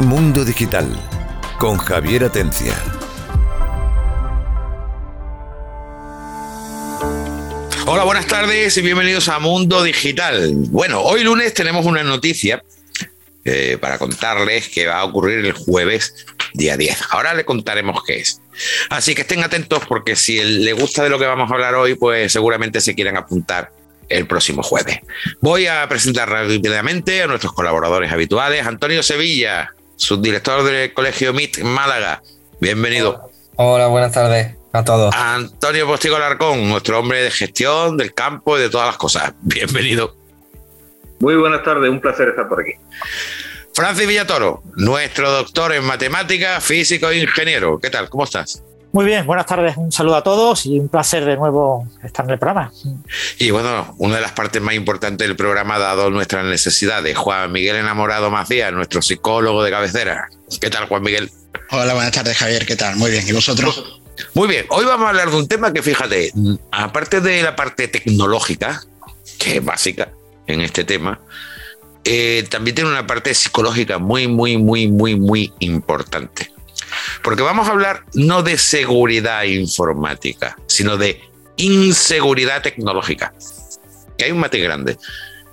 Mundo Digital con Javier Atencia. Hola, buenas tardes y bienvenidos a Mundo Digital. Bueno, hoy lunes tenemos una noticia eh, para contarles que va a ocurrir el jueves día 10. Ahora le contaremos qué es. Así que estén atentos porque si le gusta de lo que vamos a hablar hoy, pues seguramente se quieran apuntar el próximo jueves. Voy a presentar rápidamente a nuestros colaboradores habituales. Antonio Sevilla, subdirector del Colegio MIT Málaga. Bienvenido. Hola, buenas tardes a todos. Antonio Postigo Larcón, nuestro hombre de gestión del campo y de todas las cosas. Bienvenido. Muy buenas tardes, un placer estar por aquí. Francis Villatoro, nuestro doctor en matemáticas, físico e ingeniero. ¿Qué tal? ¿Cómo estás? Muy bien, buenas tardes, un saludo a todos y un placer de nuevo estar en el programa. Y bueno, una de las partes más importantes del programa, dado nuestras necesidades, Juan Miguel Enamorado Macías, nuestro psicólogo de cabecera. ¿Qué tal, Juan Miguel? Hola, buenas tardes, Javier, ¿qué tal? Muy bien, ¿y vosotros? Muy bien, hoy vamos a hablar de un tema que fíjate, aparte de la parte tecnológica, que es básica en este tema, eh, también tiene una parte psicológica muy, muy, muy, muy, muy importante. Porque vamos a hablar no de seguridad informática, sino de inseguridad tecnológica. Que hay un mate grande.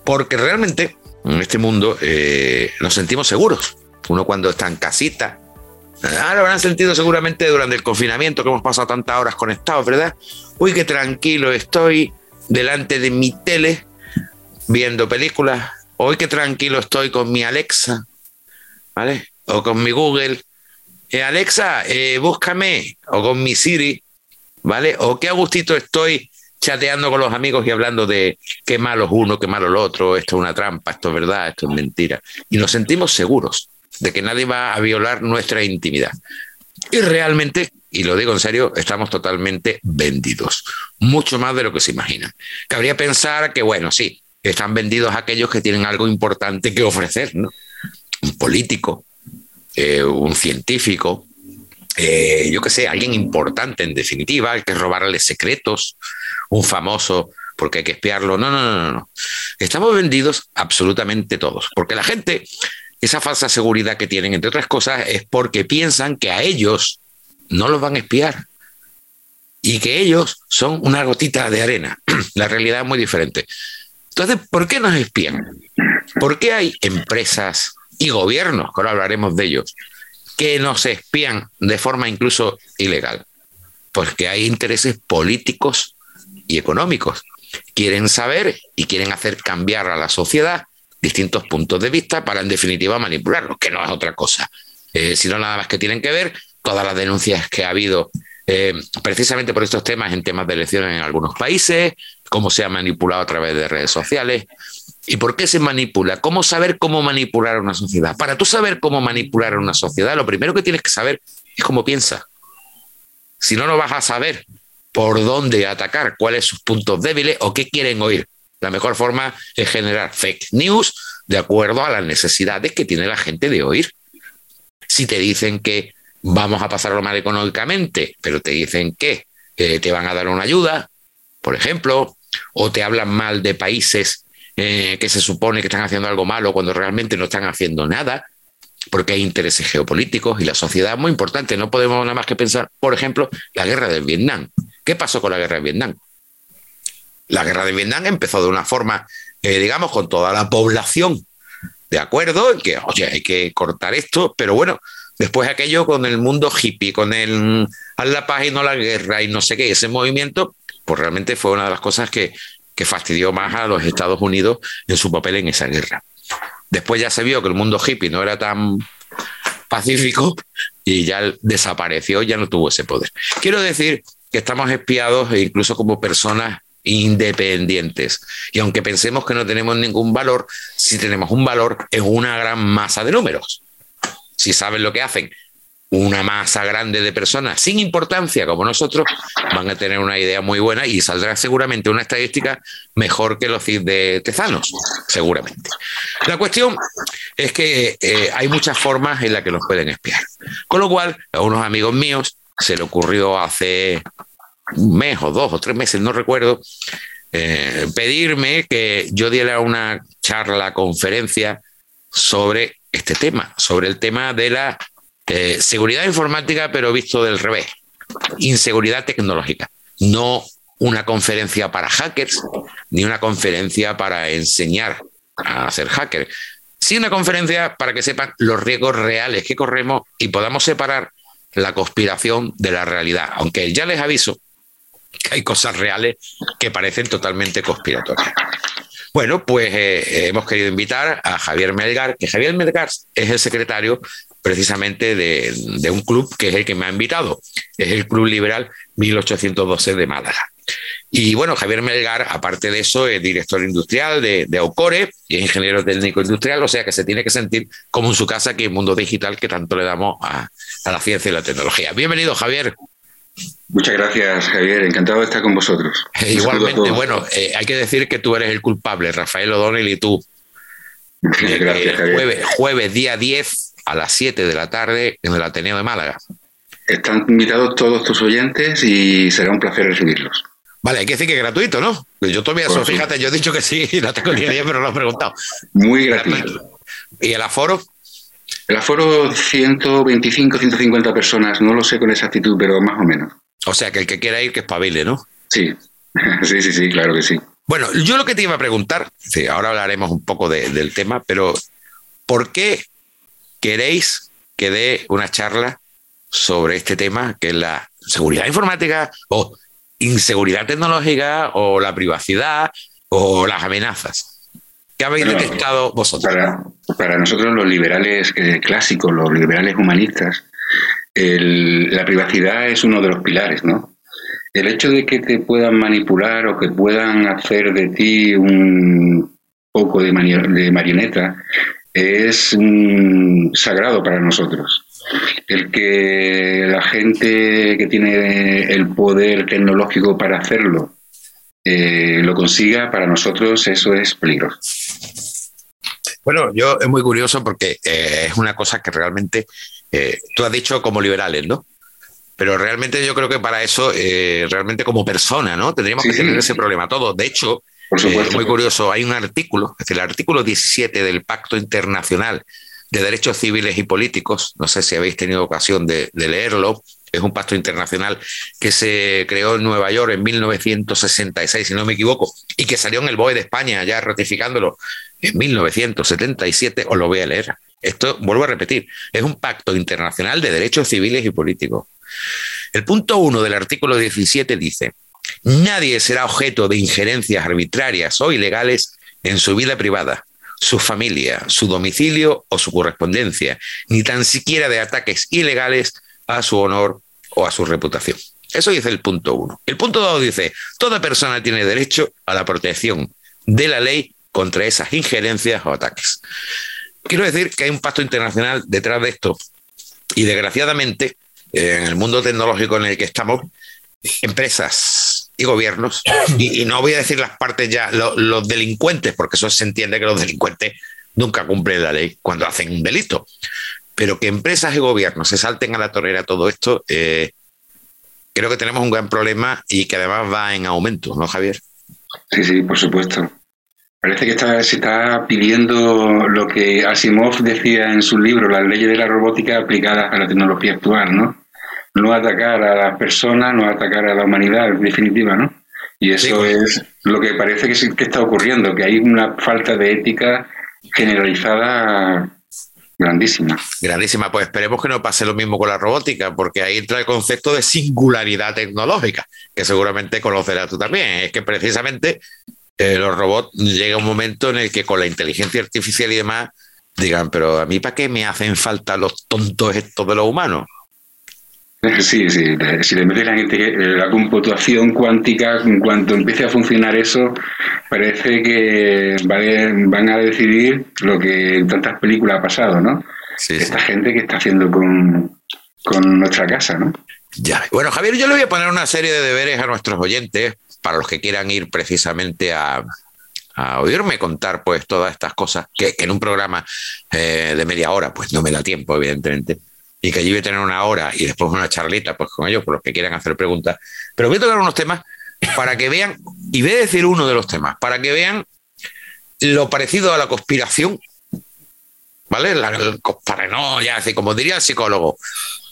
Porque realmente en este mundo eh, nos sentimos seguros. Uno cuando está en casita, ah, lo habrán sentido seguramente durante el confinamiento que hemos pasado tantas horas conectados, ¿verdad? Uy, qué tranquilo estoy delante de mi tele viendo películas. Hoy qué tranquilo estoy con mi Alexa, ¿vale? O con mi Google eh, Alexa, eh, búscame, o con mi Siri, ¿vale? O qué a gustito estoy chateando con los amigos y hablando de qué malo es uno, qué malo el otro, esto es una trampa, esto es verdad, esto es mentira. Y nos sentimos seguros de que nadie va a violar nuestra intimidad. Y realmente, y lo digo en serio, estamos totalmente vendidos, mucho más de lo que se imagina. Cabría pensar que, bueno, sí, están vendidos aquellos que tienen algo importante que ofrecer, ¿no? Un político, eh, un científico, eh, yo qué sé, alguien importante en definitiva, hay que robarle secretos, un famoso porque hay que espiarlo. No, no, no, no. Estamos vendidos absolutamente todos, porque la gente, esa falsa seguridad que tienen, entre otras cosas, es porque piensan que a ellos no los van a espiar y que ellos son una gotita de arena. la realidad es muy diferente. Entonces, ¿por qué nos espían? ¿Por qué hay empresas, y gobiernos, que ahora hablaremos de ellos, que nos espían de forma incluso ilegal, porque hay intereses políticos y económicos. Quieren saber y quieren hacer cambiar a la sociedad distintos puntos de vista para en definitiva manipularlos, que no es otra cosa, eh, sino nada más que tienen que ver todas las denuncias que ha habido eh, precisamente por estos temas en temas de elecciones en algunos países, cómo se ha manipulado a través de redes sociales, ¿Y por qué se manipula? ¿Cómo saber cómo manipular a una sociedad? Para tú saber cómo manipular a una sociedad, lo primero que tienes que saber es cómo piensa. Si no, no vas a saber por dónde atacar, cuáles son sus puntos débiles o qué quieren oír. La mejor forma es generar fake news de acuerdo a las necesidades que tiene la gente de oír. Si te dicen que vamos a pasarlo mal económicamente, pero te dicen que te van a dar una ayuda, por ejemplo, o te hablan mal de países eh, que se supone que están haciendo algo malo cuando realmente no están haciendo nada, porque hay intereses geopolíticos y la sociedad es muy importante. No podemos nada más que pensar, por ejemplo, la guerra de Vietnam. ¿Qué pasó con la guerra de Vietnam? La guerra de Vietnam empezó de una forma, eh, digamos, con toda la población de acuerdo en que, oye, hay que cortar esto, pero bueno, después aquello con el mundo hippie, con el haz la paz y no la guerra y no sé qué, ese movimiento, pues realmente fue una de las cosas que que fastidió más a los Estados Unidos en su papel en esa guerra. Después ya se vio que el mundo hippie no era tan pacífico y ya desapareció, ya no tuvo ese poder. Quiero decir que estamos espiados e incluso como personas independientes. Y aunque pensemos que no tenemos ningún valor, si tenemos un valor en una gran masa de números. Si saben lo que hacen una masa grande de personas sin importancia como nosotros van a tener una idea muy buena y saldrá seguramente una estadística mejor que los de Tezanos, seguramente. La cuestión es que eh, hay muchas formas en las que nos pueden espiar. Con lo cual, a unos amigos míos se le ocurrió hace un mes o dos o tres meses, no recuerdo, eh, pedirme que yo diera una charla, conferencia sobre este tema, sobre el tema de la eh, seguridad informática, pero visto del revés, inseguridad tecnológica, no una conferencia para hackers, ni una conferencia para enseñar a ser hacker, sí una conferencia para que sepan los riesgos reales que corremos y podamos separar la conspiración de la realidad, aunque ya les aviso que hay cosas reales que parecen totalmente conspiratorias. Bueno, pues eh, hemos querido invitar a Javier Melgar, que Javier Melgar es el secretario precisamente de, de, un club que es el que me ha invitado, es el Club Liberal 1812 de Málaga. Y bueno, Javier Melgar, aparte de eso, es director industrial de, de Ocore y es ingeniero técnico industrial, o sea que se tiene que sentir como en su casa aquí en Mundo Digital que tanto le damos a, a la ciencia y la tecnología. Bienvenido, Javier. Muchas gracias, Javier. Encantado de estar con vosotros. Eh, igualmente, bueno, eh, hay que decir que tú eres el culpable, Rafael O'Donnell y tú. Muchas gracias, Javier. Jueves, jueves, día 10 a las 7 de la tarde en el Ateneo de Málaga. Están invitados todos tus oyentes y será un placer recibirlos. Vale, hay que decir que es gratuito, ¿no? Yo todavía eso, fíjate, yo he dicho que sí, no tengo ni idea, pero lo he preguntado. Muy gratuito. ¿Y el aforo? El aforo 125, 150 personas, no lo sé con exactitud, pero más o menos. O sea, que el que quiera ir, que espabile, ¿no? Sí, sí, sí, sí, claro que sí. Bueno, yo lo que te iba a preguntar, sí, ahora hablaremos un poco de, del tema, pero ¿por qué queréis que dé una charla sobre este tema, que es la seguridad informática o inseguridad tecnológica o la privacidad o las amenazas? ¿Qué habéis detectado vosotros? Para, para, nosotros los liberales eh, clásicos, los liberales humanistas, el, la privacidad es uno de los pilares, ¿no? El hecho de que te puedan manipular o que puedan hacer de ti un poco de, de marioneta es um, sagrado para nosotros. El que la gente que tiene el poder tecnológico para hacerlo eh, lo consiga, para nosotros eso es peligroso. Bueno, yo es muy curioso porque eh, es una cosa que realmente eh, tú has dicho como liberales, ¿no? Pero realmente yo creo que para eso, realmente como persona, ¿no? Tendríamos sí, que tener sí. ese problema todos. De hecho, eh, muy curioso, hay un artículo, es decir, el artículo 17 del Pacto Internacional de Derechos Civiles y Políticos, no sé si habéis tenido ocasión de, de leerlo, es un pacto internacional que se creó en Nueva York en 1966, si no me equivoco, y que salió en el BOE de España ya ratificándolo en 1977, os lo voy a leer. Esto, vuelvo a repetir, es un pacto internacional de derechos civiles y políticos. El punto 1 del artículo 17 dice, nadie será objeto de injerencias arbitrarias o ilegales en su vida privada, su familia, su domicilio o su correspondencia, ni tan siquiera de ataques ilegales a su honor o a su reputación. Eso dice el punto 1. El punto 2 dice, toda persona tiene derecho a la protección de la ley contra esas injerencias o ataques. Quiero decir que hay un pacto internacional detrás de esto y desgraciadamente en el mundo tecnológico en el que estamos, empresas y gobiernos, y, y no voy a decir las partes ya, lo, los delincuentes, porque eso se entiende que los delincuentes nunca cumplen la ley cuando hacen un delito, pero que empresas y gobiernos se salten a la torera todo esto, eh, creo que tenemos un gran problema y que además va en aumento, ¿no, Javier? Sí, sí, por supuesto. Parece que está, se está pidiendo lo que Asimov decía en su libro, las leyes de la robótica aplicadas a la tecnología actual, ¿no? No atacar a las personas, no atacar a la humanidad, en definitiva, ¿no? Y eso sí, es lo que parece que, que está ocurriendo, que hay una falta de ética generalizada grandísima. Grandísima, pues esperemos que no pase lo mismo con la robótica, porque ahí entra el concepto de singularidad tecnológica, que seguramente conocerás tú también. Es que precisamente eh, los robots llega un momento en el que con la inteligencia artificial y demás digan, pero a mí para qué me hacen falta los tontos estos de los humanos. Sí, sí, si le metes la, la computación cuántica, en cuanto empiece a funcionar eso, parece que van a decidir lo que en tantas películas ha pasado, ¿no? Sí, Esta sí. gente que está haciendo con, con nuestra casa, ¿no? Ya. Bueno, Javier, yo le voy a poner una serie de deberes a nuestros oyentes para los que quieran ir precisamente a, a oírme contar pues todas estas cosas que, que en un programa eh, de media hora pues no me da tiempo, evidentemente y que allí voy a tener una hora y después una charlita pues con ellos, por los que quieran hacer preguntas. Pero voy a tocar unos temas para que vean, y voy a decir uno de los temas, para que vean lo parecido a la conspiración, ¿vale? La, paranoia, así como diría el psicólogo,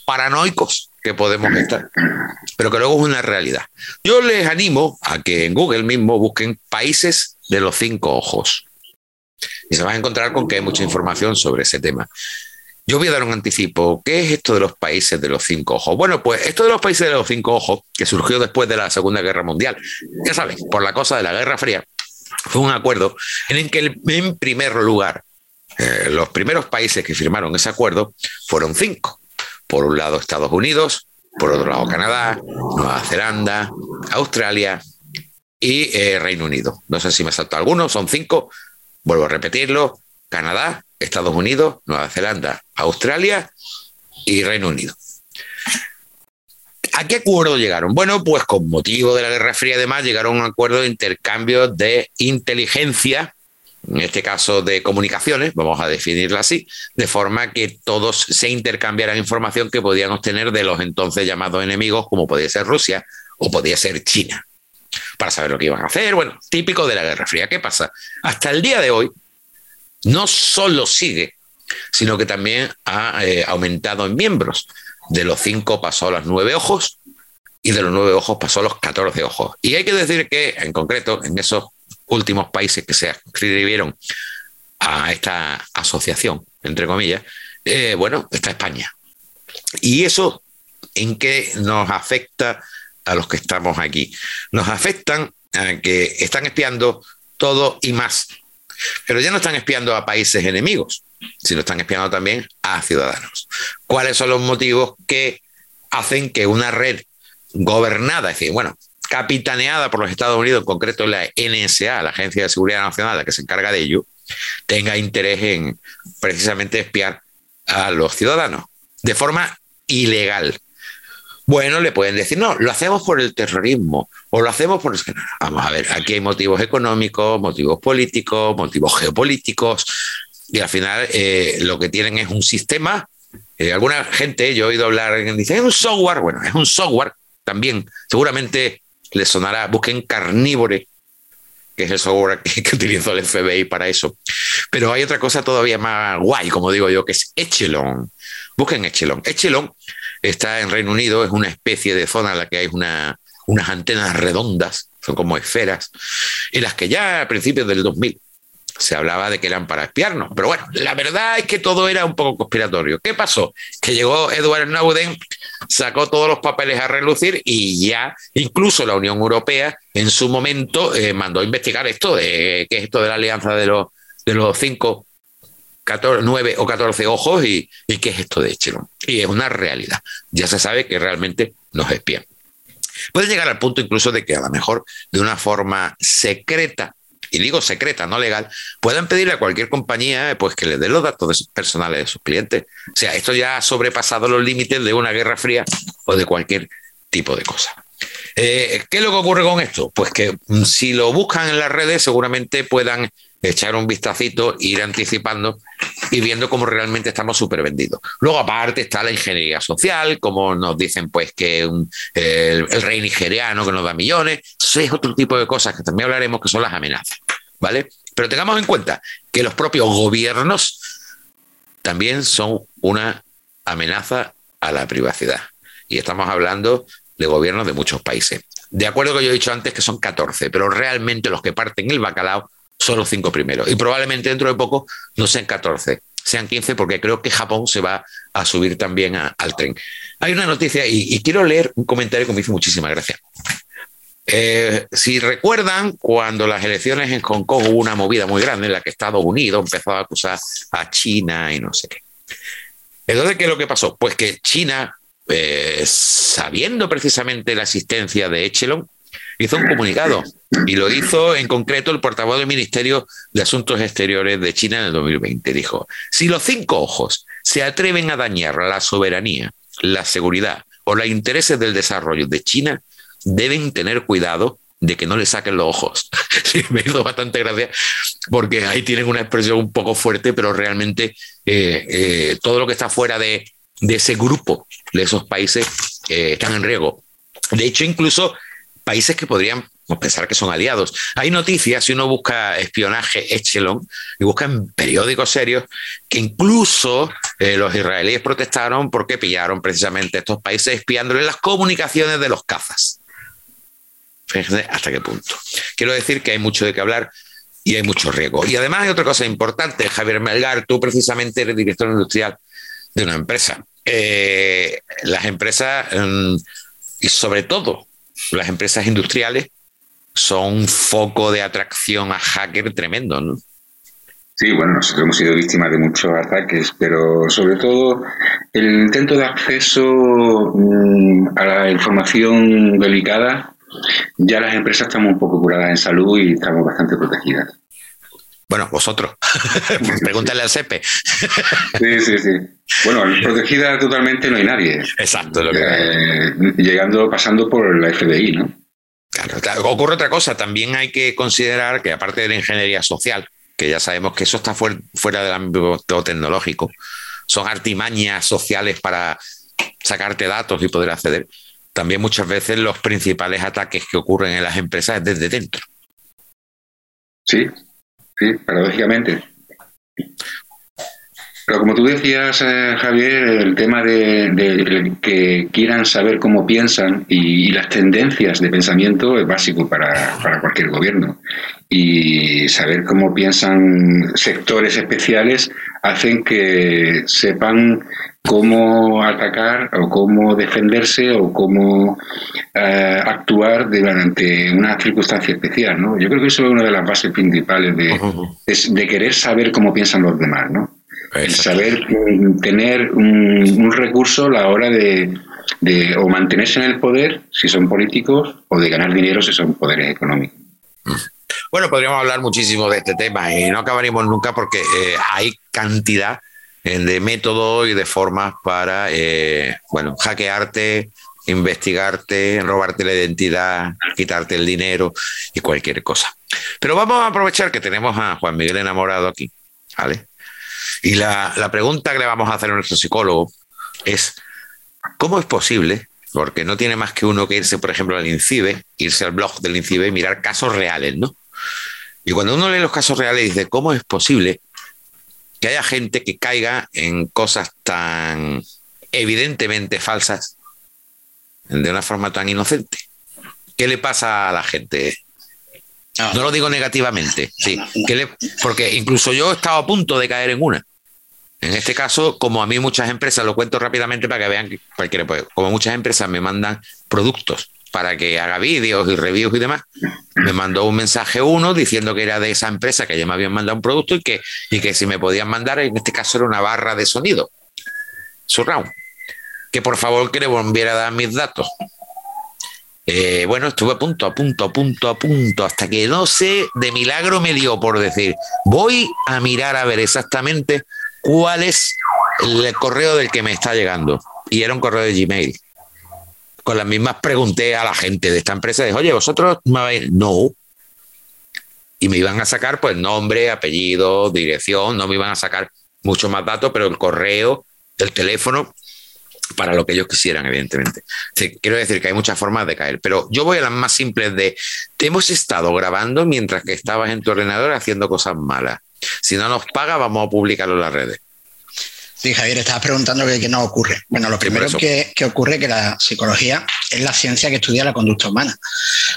paranoicos que podemos estar, pero que luego es una realidad. Yo les animo a que en Google mismo busquen países de los cinco ojos y se van a encontrar con que hay mucha información sobre ese tema. Yo voy a dar un anticipo. ¿Qué es esto de los países de los cinco ojos? Bueno, pues esto de los países de los cinco ojos, que surgió después de la Segunda Guerra Mundial, ya saben, por la cosa de la Guerra Fría, fue un acuerdo en el que, en primer lugar, eh, los primeros países que firmaron ese acuerdo fueron cinco. Por un lado Estados Unidos, por otro lado Canadá, Nueva Zelanda, Australia y eh, Reino Unido. No sé si me salto alguno, son cinco. Vuelvo a repetirlo, Canadá, Estados Unidos, Nueva Zelanda, Australia y Reino Unido. ¿A qué acuerdo llegaron? Bueno, pues con motivo de la Guerra Fría, además, llegaron a un acuerdo de intercambio de inteligencia, en este caso de comunicaciones, vamos a definirlo así, de forma que todos se intercambiaran información que podían obtener de los entonces llamados enemigos, como podía ser Rusia o podía ser China, para saber lo que iban a hacer. Bueno, típico de la Guerra Fría. ¿Qué pasa? Hasta el día de hoy, no solo sigue, sino que también ha eh, aumentado en miembros. De los cinco pasó a los nueve ojos y de los nueve ojos pasó a los catorce ojos. Y hay que decir que, en concreto, en esos últimos países que se inscribieron a esta asociación, entre comillas, eh, bueno, está España. Y eso, ¿en qué nos afecta a los que estamos aquí? Nos afectan a que están espiando todo y más pero ya no están espiando a países enemigos, sino están espiando también a ciudadanos. ¿Cuáles son los motivos que hacen que una red gobernada, es decir, bueno, capitaneada por los Estados Unidos, en concreto la NSA, la Agencia de Seguridad Nacional, la que se encarga de ello, tenga interés en precisamente espiar a los ciudadanos de forma ilegal. Bueno, le pueden decir, no, lo hacemos por el terrorismo o lo hacemos por... Vamos a ver, aquí hay motivos económicos, motivos políticos, motivos geopolíticos y al final eh, lo que tienen es un sistema. Eh, alguna gente, yo he oído hablar, dice, es un software, bueno, es un software también, seguramente les sonará, busquen Carnívore, que es el software que, que utilizó el FBI para eso. Pero hay otra cosa todavía más guay, como digo yo, que es Echelon. Busquen Echelon. Echelon está en Reino Unido, es una especie de zona en la que hay una, unas antenas redondas, son como esferas, en las que ya a principios del 2000 se hablaba de que eran para espiarnos. Pero bueno, la verdad es que todo era un poco conspiratorio. ¿Qué pasó? Que llegó Edward Snowden, sacó todos los papeles a relucir y ya incluso la Unión Europea en su momento eh, mandó a investigar esto de qué es esto de la alianza de los, de los cinco 14, 9 o 14 ojos y, qué es esto de Echelon. Y es una realidad. Ya se sabe que realmente nos espían. Puede llegar al punto incluso de que a lo mejor de una forma secreta, y digo secreta, no legal, puedan pedirle a cualquier compañía pues, que le dé los datos personales de sus clientes. O sea, esto ya ha sobrepasado los límites de una guerra fría o de cualquier tipo de cosa. Eh, ¿Qué es lo que ocurre con esto? Pues que mm, si lo buscan en las redes seguramente puedan echar un vistacito, ir anticipando y viendo cómo realmente estamos súper vendidos. Luego, aparte, está la ingeniería social, como nos dicen pues que el, rey nigeriano que nos da millones. Es otro tipo de cosas que también hablaremos que son las amenazas. ¿Vale? Pero tengamos en cuenta que los propios gobiernos también son una amenaza a la privacidad. Y estamos hablando de gobiernos de muchos países. De acuerdo que yo he dicho antes, que son 14, pero realmente los que parten el bacalao son los cinco primeros. Y probablemente dentro de poco no sean 14, sean 15, porque creo que Japón se va a subir también al tren. Hay una noticia y, quiero leer un comentario que me hizo muchísima gracia. Eh, si recuerdan, cuando las elecciones en Hong Kong hubo una movida muy grande en la que Estados Unidos empezó a acusar a China y no sé qué. Entonces, ¿qué es lo que pasó? Pues que China, eh, sabiendo precisamente la existencia de Echelon, hizo un comunicado y lo hizo en concreto el portavoz del Ministerio de Asuntos Exteriores de China en el 2020. Dijo, si los cinco ojos se atreven a dañar la soberanía, la seguridad o los intereses del desarrollo de China, deben tener cuidado de que no le saquen los ojos. me hizo bastante gracia porque ahí tienen una expresión un poco fuerte, pero realmente eh, eh, todo lo que está fuera de, ese grupo, de esos países, eh, están en riesgo. De hecho, incluso países que podrían pensar que son aliados. Hay noticias, si uno busca espionaje Echelon y busca en periódicos serios, que incluso eh, los israelíes protestaron porque pillaron precisamente estos países espiándole las comunicaciones de los cazas. Fíjense hasta qué punto. Quiero decir que hay mucho de qué hablar y hay mucho riesgo. Y además hay otra cosa importante, Javier Melgar, tú precisamente eres director industrial de una empresa. Eh, las empresas, mm, y sobre todo las empresas industriales, son un foco de atracción a hacker tremendo, ¿no? Sí, bueno, nosotros hemos sido víctimas de muchos ataques, pero sobre todo el intento de acceso mm, a la información delicada, ya las empresas estamos un poco curadas en salud y estamos bastante protegidas. Bueno, vosotros. Pregúntale al CEPE. sí, sí, sí. Bueno, protegida totalmente no hay nadie. Exacto. Lo que... Eh, llegando, pasando por la FBI, ¿no? Claro, ocurre otra cosa. También hay que considerar que aparte de la ingeniería social, que ya sabemos que eso está fuera del ámbito tecnológico, son artimañas sociales para sacarte datos y poder acceder. También muchas veces los principales ataques que ocurren en las empresas es desde dentro. Sí, Sí, paradójicamente. Pero como tú decías, eh, Javier, el tema de, que quieran saber cómo piensan y, las tendencias de pensamiento es básico para, para, cualquier gobierno. Y saber cómo piensan sectores especiales hacen que sepan cómo atacar o cómo defenderse o cómo eh, actuar durante una circunstancia especial, ¿no? Yo creo que eso es una de las bases principales de, de, querer saber cómo piensan los demás, ¿no? El saber mm, tener un, recurso a la hora de, de, o mantenerse en el poder si son políticos o de ganar dinero si son poderes económicos. Bueno, podríamos hablar muchísimo de este tema y no acabaríamos nunca porque eh, hay cantidad de métodos y de formas para, eh, bueno, hackearte, investigarte, robarte la identidad, quitarte el dinero y cualquier cosa. Pero vamos a aprovechar que tenemos a Juan Miguel enamorado aquí, ¿vale? Y la, la pregunta que le vamos a hacer a nuestro psicólogo es, ¿cómo es posible? Porque no tiene más que uno que irse, por ejemplo, al INCIBE, irse al blog del INCIBE y mirar casos reales, ¿no? Y cuando uno lee los casos reales dice, ¿cómo es posible que haya gente que caiga en cosas tan evidentemente falsas de una forma tan inocente. ¿Qué le pasa a la gente? No, lo digo negativamente, sí. porque incluso yo he estado a punto de caer en una. En este caso, como a mí muchas empresas, lo cuento rápidamente para que vean puede, como muchas empresas me mandan productos para que haga vídeos y reviews y demás, me mandó un mensaje uno diciendo que era de esa empresa que ya me habían mandado un producto y que, y que si me podían mandar, en este caso era una barra de sonido, surround, que por favor que le volviera a dar mis datos. Eh, bueno, estuve a punto, a punto, a punto, a punto, hasta que no sé, de milagro me dio por decir, voy a mirar a ver exactamente cuál es el correo del que me está llegando. Y era un correo de Gmail con las mismas pregunté a la gente de esta empresa, dije, oye, vosotros me vais, no. Y me iban a sacar pues nombre, apellido, dirección, no me iban a sacar mucho más datos, pero el correo, el teléfono, para lo que ellos quisieran, evidentemente. quiero decir que hay muchas formas de caer, pero yo voy a las más simples de, te hemos estado grabando mientras que estabas en tu ordenador haciendo cosas malas. Si no nos paga, vamos a publicarlo en las redes. Sí, Javier, estabas preguntando qué, no ocurre. Bueno, lo primero que, que ocurre es que la psicología es la ciencia que estudia la conducta humana.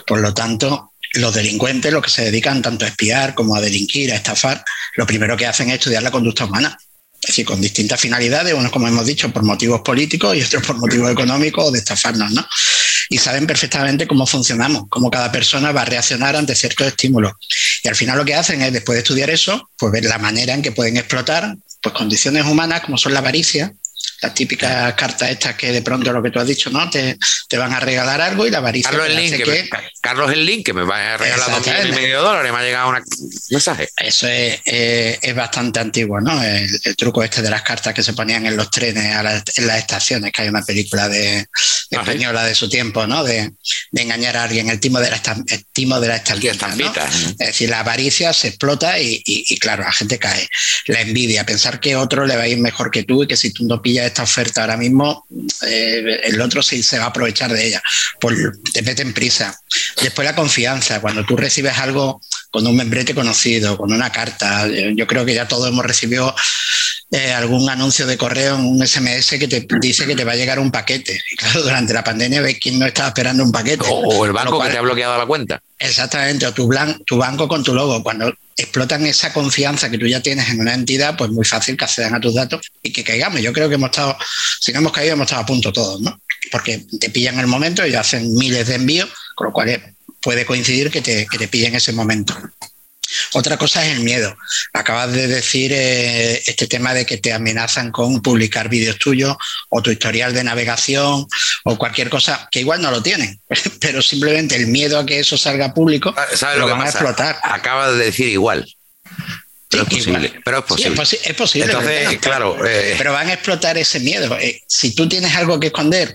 Por lo tanto, los delincuentes, los que se dedican tanto a espiar como a delinquir, a estafar, lo primero que hacen es estudiar la conducta humana. Es decir, con distintas finalidades, unos, como hemos dicho, por motivos políticos y otros por motivos económicos o de estafarnos, ¿no? Y saben perfectamente cómo funcionamos, cómo cada persona va a reaccionar ante ciertos estímulos. Y al final lo que hacen es, después de estudiar eso, pues ver la manera en que pueden explotar pues condiciones humanas como son la avaricia, las típicas cartas estas que de pronto lo que tú has dicho, ¿no? Te, te van a regalar algo y la avaricia. Carlos el, link, que, me, Carlos el link que me va a regalar dos millones y medio dólares, me ha llegado un mensaje. Eso es, es bastante antiguo, ¿no? El, truco este de las cartas que se ponían en los trenes, en las estaciones, que hay una película de ah, española de su tiempo, ¿no? De, de, engañar a alguien, el timo de la, el timo de la estampita. ¿no? Es decir, la avaricia se explota y, y, claro, la gente cae. La envidia, pensar que otro le va a ir mejor que tú y que si tú no pilla esta oferta ahora mismo, eh, el otro sí se va a aprovechar de ella. Pues te meten prisa. Después la confianza, cuando tú recibes algo con un membrete conocido, con una carta, yo creo que ya todos hemos recibido eh, algún anuncio de correo en un SMS que te dice que te va a llegar un paquete. Y claro, durante la pandemia ves quién no estaba esperando un paquete. O, el banco que te ha bloqueado la cuenta. Exactamente, o tu, tu banco con tu logo. Cuando explotan esa confianza que tú ya tienes en una entidad, pues muy fácil que accedan a tus datos y que caigamos. Yo creo que hemos estado, si no hemos caído, hemos estado a punto todos, ¿no? Porque te pillan el momento y hacen miles de envíos, con lo cual puede coincidir que te, que te pillen ese momento. Otra cosa es el miedo. Acabas de decir eh, este tema de que te amenazan con publicar vídeos tuyos o tu historial de navegación o cualquier cosa que igual no lo tienen, pero simplemente el miedo a que eso salga público ah, lo, van a explotar. Acabas de decir igual. Pero es posible. Pero es posible. es, posible. Entonces, claro. Eh, pero van a explotar ese miedo. Eh, si tú tienes algo que esconder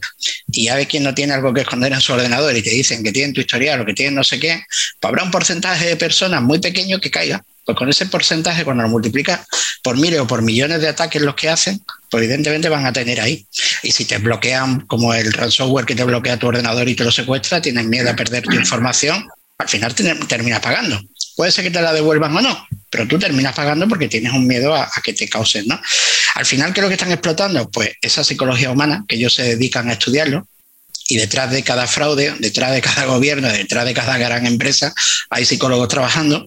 y ya ves quién no tiene algo que esconder en su ordenador y te dicen que tienen tu historial o que tienen no sé qué, pues habrá un porcentaje de personas muy pequeño que caiga. Pues con ese porcentaje, cuando lo multiplicas por miles o por millones de ataques los que hacen, pues evidentemente van a tener ahí. Y si te bloquean, como el ransomware que te bloquea tu ordenador y te lo secuestra, tienes miedo a perder tu información, al final terminas pagando. Puede ser que te la devuelvan o no, pero tú terminas pagando porque tienes un miedo a, que te causen, ¿no? Al final, ¿qué es lo que están explotando? Pues esa psicología humana, que ellos se dedican a estudiarlo, y detrás de cada fraude, detrás de cada gobierno, detrás de cada gran empresa, hay psicólogos trabajando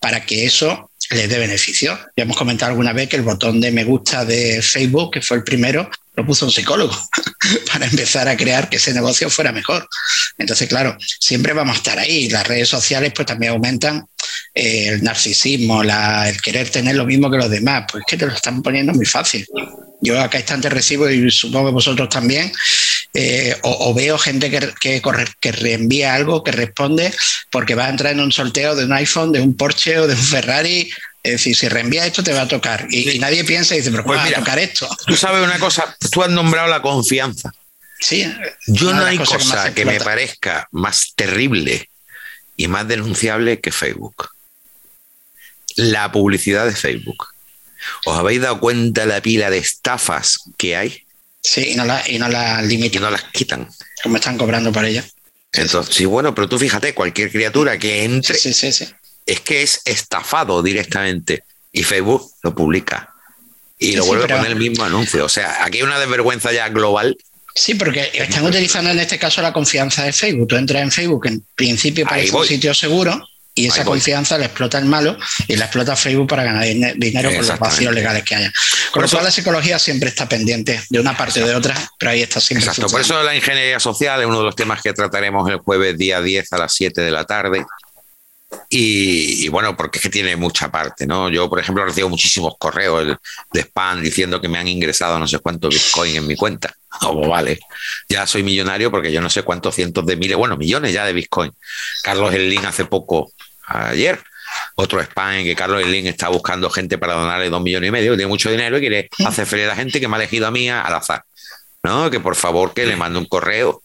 para que eso les dé beneficio. Ya hemos comentado alguna vez que el botón de me gusta de Facebook, que fue el primero, lo puso un psicólogo para empezar a crear que ese negocio fuera mejor. Entonces, claro, siempre vamos a estar ahí. Las redes sociales pues también aumentan eh, el narcisismo, el querer tener lo mismo que los demás. Pues es que te lo están poniendo muy fácil. Yo acá instante recibo y supongo que vosotros también. Eh, o, veo gente que, que, que, reenvía algo, que responde porque va a entrar en un sorteo de un iPhone, de un Porsche o de un Ferrari es decir, si reenvía esto te va a tocar. Y, nadie piensa y dice, pero ¿cómo pues va a tocar esto? Tú sabes una cosa, tú has nombrado la confianza. Sí. Yo no hay cosa que, me parezca más terrible y más denunciable que Facebook. La publicidad de Facebook. ¿Os habéis dado cuenta de la pila de estafas que hay? Sí, y no las y no la limitan. Y no las quitan. Como están cobrando para ella. Entonces, sí, bueno, pero tú fíjate, cualquier criatura que entre sí, sí, sí, es que es estafado directamente y Facebook lo publica y lo vuelve a poner el mismo anuncio. O sea, aquí hay una desvergüenza ya global. Sí, porque están utilizando en este caso la confianza de Facebook. Tú entras en Facebook, en principio parece un sitio seguro, y esa confianza la explota el malo y la explota Facebook para ganar dinero con los vacíos legales que haya. Con lo cual la psicología siempre está pendiente de una parte o de otra, pero ahí está siempre. Exacto, por eso la ingeniería social es uno de los temas que trataremos el jueves día 10 a las 7 de la tarde. Y, bueno, porque es que tiene mucha parte, ¿no? Yo, por ejemplo, recibo muchísimos correos de spam diciendo que me han ingresado no sé cuántos bitcoin en mi cuenta. Oh, vale, ya soy millonario porque yo no sé cuántos cientos de miles, bueno, millones ya de bitcoin. Carlos Elín hace poco, ayer, otro spam en que Carlos Elín está buscando gente para donarle dos millones y medio, tiene mucho dinero y quiere hacer feliz a la gente que me ha elegido a mí al azar, ¿no? Que por favor que le mande un correo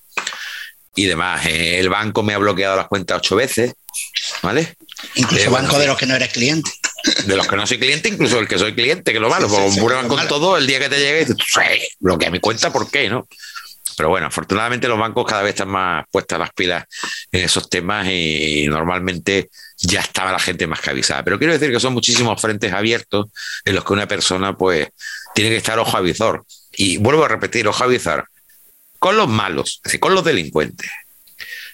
y demás. Eh, el banco me ha bloqueado las cuentas ocho veces, ¿vale? Incluso el eh, banco de los que no eres cliente. De los que no soy cliente, incluso el que soy cliente, que lo malo, sí, prueban con todo, el día que te llegue, y dices, bloquea mi cuenta, ¿por qué? ¿no? Pero bueno, afortunadamente los bancos cada vez están más puestas las pilas en esos temas y, normalmente ya estaba la gente más que avisada. Pero quiero decir que son muchísimos frentes abiertos en los que una persona pues tiene que estar ojo a visor. Y vuelvo a repetir, ojo a visor con los malos, es decir, con los delincuentes,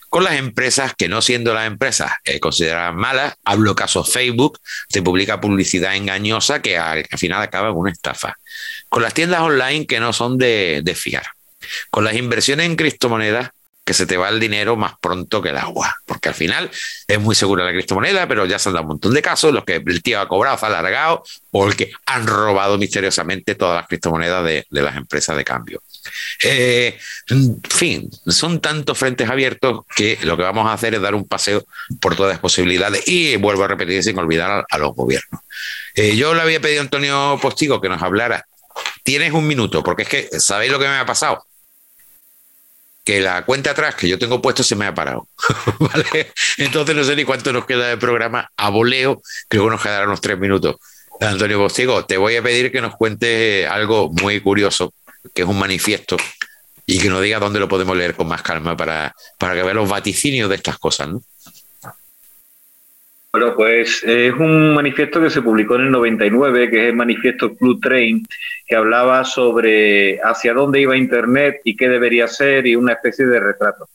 con las empresas que no siendo las empresas eh, consideradas malas, hablo caso Facebook, se publica publicidad engañosa que al, final acaba en una estafa, con las tiendas online que no son de, de fiar, con las inversiones en criptomonedas que se te va el dinero más pronto que el agua, porque al final es muy segura la criptomoneda, pero ya se han dado un montón de casos, los que el tío ha cobrado, se ha alargado, o el que han robado misteriosamente todas las criptomonedas de, de las empresas de cambio. Eh, en fin, son tantos frentes abiertos que lo que vamos a hacer es dar un paseo por todas las posibilidades y vuelvo a repetir sin olvidar a, los gobiernos. Eh, yo le había pedido a Antonio Postigo que nos hablara. Tienes un minuto, porque es que sabéis lo que me ha pasado. Que la cuenta atrás que yo tengo puesto se me ha parado. ¿Vale? Entonces no sé ni cuánto nos queda de programa. A voleo, creo que nos quedarán unos tres minutos. Antonio Postigo, te voy a pedir que nos cuentes algo muy curioso que es un manifiesto, y que nos diga dónde lo podemos leer con más calma para, para que vea los vaticinios de estas cosas, ¿no? Bueno, pues es un manifiesto que se publicó en el 99, que es el manifiesto Club Train, que hablaba sobre hacia dónde iba Internet y qué debería ser y una especie de retrato.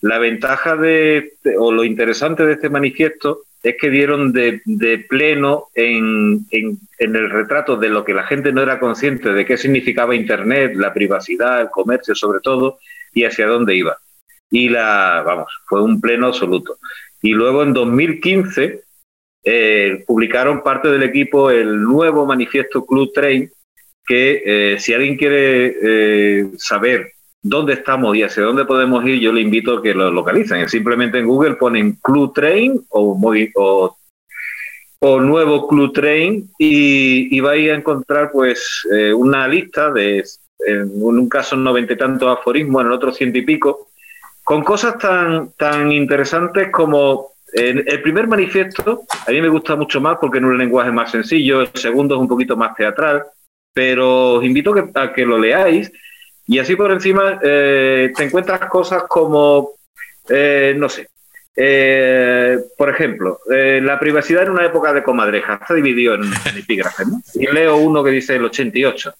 La ventaja de, o lo interesante de este manifiesto es que dieron de, pleno en, en, el retrato de lo que la gente no era consciente de qué significaba Internet, la privacidad, el comercio sobre todo, y hacia dónde iba. Y la, vamos, fue un pleno absoluto. Y luego en 2015 eh, publicaron parte del equipo el nuevo manifiesto Club Train, que eh, si alguien quiere eh, saber dónde estamos y hacia dónde podemos ir, yo le invito a que lo localicen. Simplemente en Google ponen Club Train o, o, nuevo Club Train y, vais a encontrar pues una lista de, en un caso noventa y tantos aforismos, en el otro ciento y pico, con cosas tan, tan interesantes como el primer manifiesto, a mí me gusta mucho más porque en un lenguaje más sencillo, el segundo es un poquito más teatral, pero os invito a que lo leáis y así por encima eh, te encuentras cosas como, eh, no sé, eh, por ejemplo, la privacidad en una época de comadreja, está dividido en, en epígrafes, ¿no? Y leo uno que dice el 88.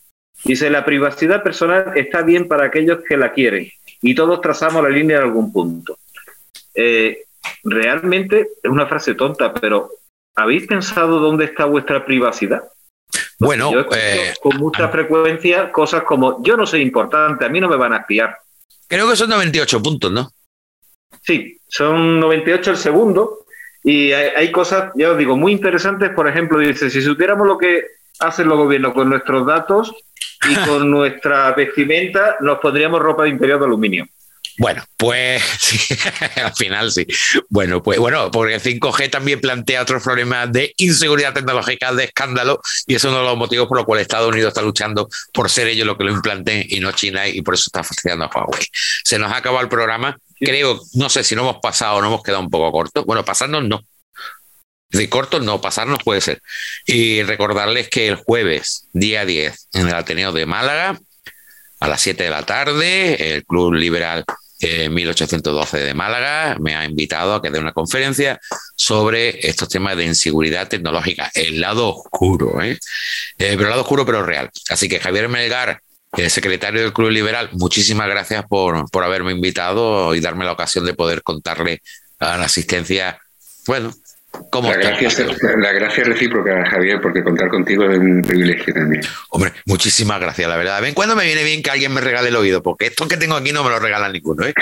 Dice, la privacidad personal está bien para aquellos que la quieren, y todos trazamos la línea en algún punto. Eh, realmente es una frase tonta, pero ¿habéis pensado dónde está vuestra privacidad? bueno, eh, con mucha frecuencia cosas como yo no soy importante, a mí no me van a espiar. Creo que son 98 puntos, ¿no? Sí, son 98 el segundo y hay, hay cosas, ya os digo, muy interesantes. Por ejemplo, dice, si supiéramos lo que hacen los gobiernos con nuestros datos, y con nuestra vestimenta nos pondríamos ropa de interior de aluminio. Bueno, pues al final sí. Bueno, pues bueno, porque el 5G también plantea otros problemas de inseguridad tecnológica, de escándalo, y eso es uno de los motivos por los cuales Estados Unidos está luchando por ser ellos los que lo implanten y no China, y por eso está fastidiando a Huawei. Se nos ha acabado el programa. Creo, no sé si no hemos pasado o no hemos quedado un poco cortos. Bueno, pasarnos no, de corto no, pasarnos puede ser. Y recordarles que el jueves, día 10, en el Ateneo de Málaga, a las 7 de la tarde, el Club Liberal 1812 de Málaga me ha invitado a que dé una conferencia sobre estos temas de inseguridad tecnológica, el lado oscuro, ¿eh? eh pero el lado oscuro pero real. Así que Javier Melgar, el secretario del Club Liberal, muchísimas gracias por, por haberme invitado y darme la ocasión de poder contarle a la asistencia, bueno, la gracia, la gracia recíproca, Javier, porque contar contigo es un privilegio también. Hombre, muchísimas gracias, la verdad. Ven cuando me viene bien que alguien me regale el oído, porque esto que tengo aquí no me lo regala ninguno. ¿eh?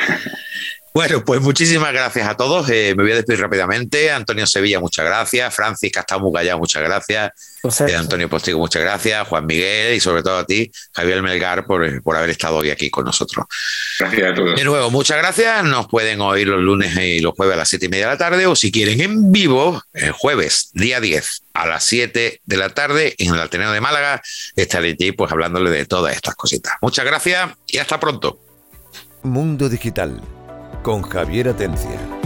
Bueno, pues muchísimas gracias a todos. Eh, me voy a despedir rápidamente. Antonio Sevilla, muchas gracias. Francis Castamo Callao, muchas gracias. Eh, Antonio Postigo, muchas gracias. Juan Miguel y sobre todo a ti, Javier Melgar, por, por, haber estado hoy aquí con nosotros. Gracias a todos. De nuevo, muchas gracias. Nos pueden oír los lunes y los jueves a las siete y media de la tarde o si quieren en vivo, el jueves, día 10 a las 7 de la tarde en el Ateneo de Málaga. Estaré allí pues hablándole de todas estas cositas. Muchas gracias y hasta pronto. Mundo Digital con Javier Atencia.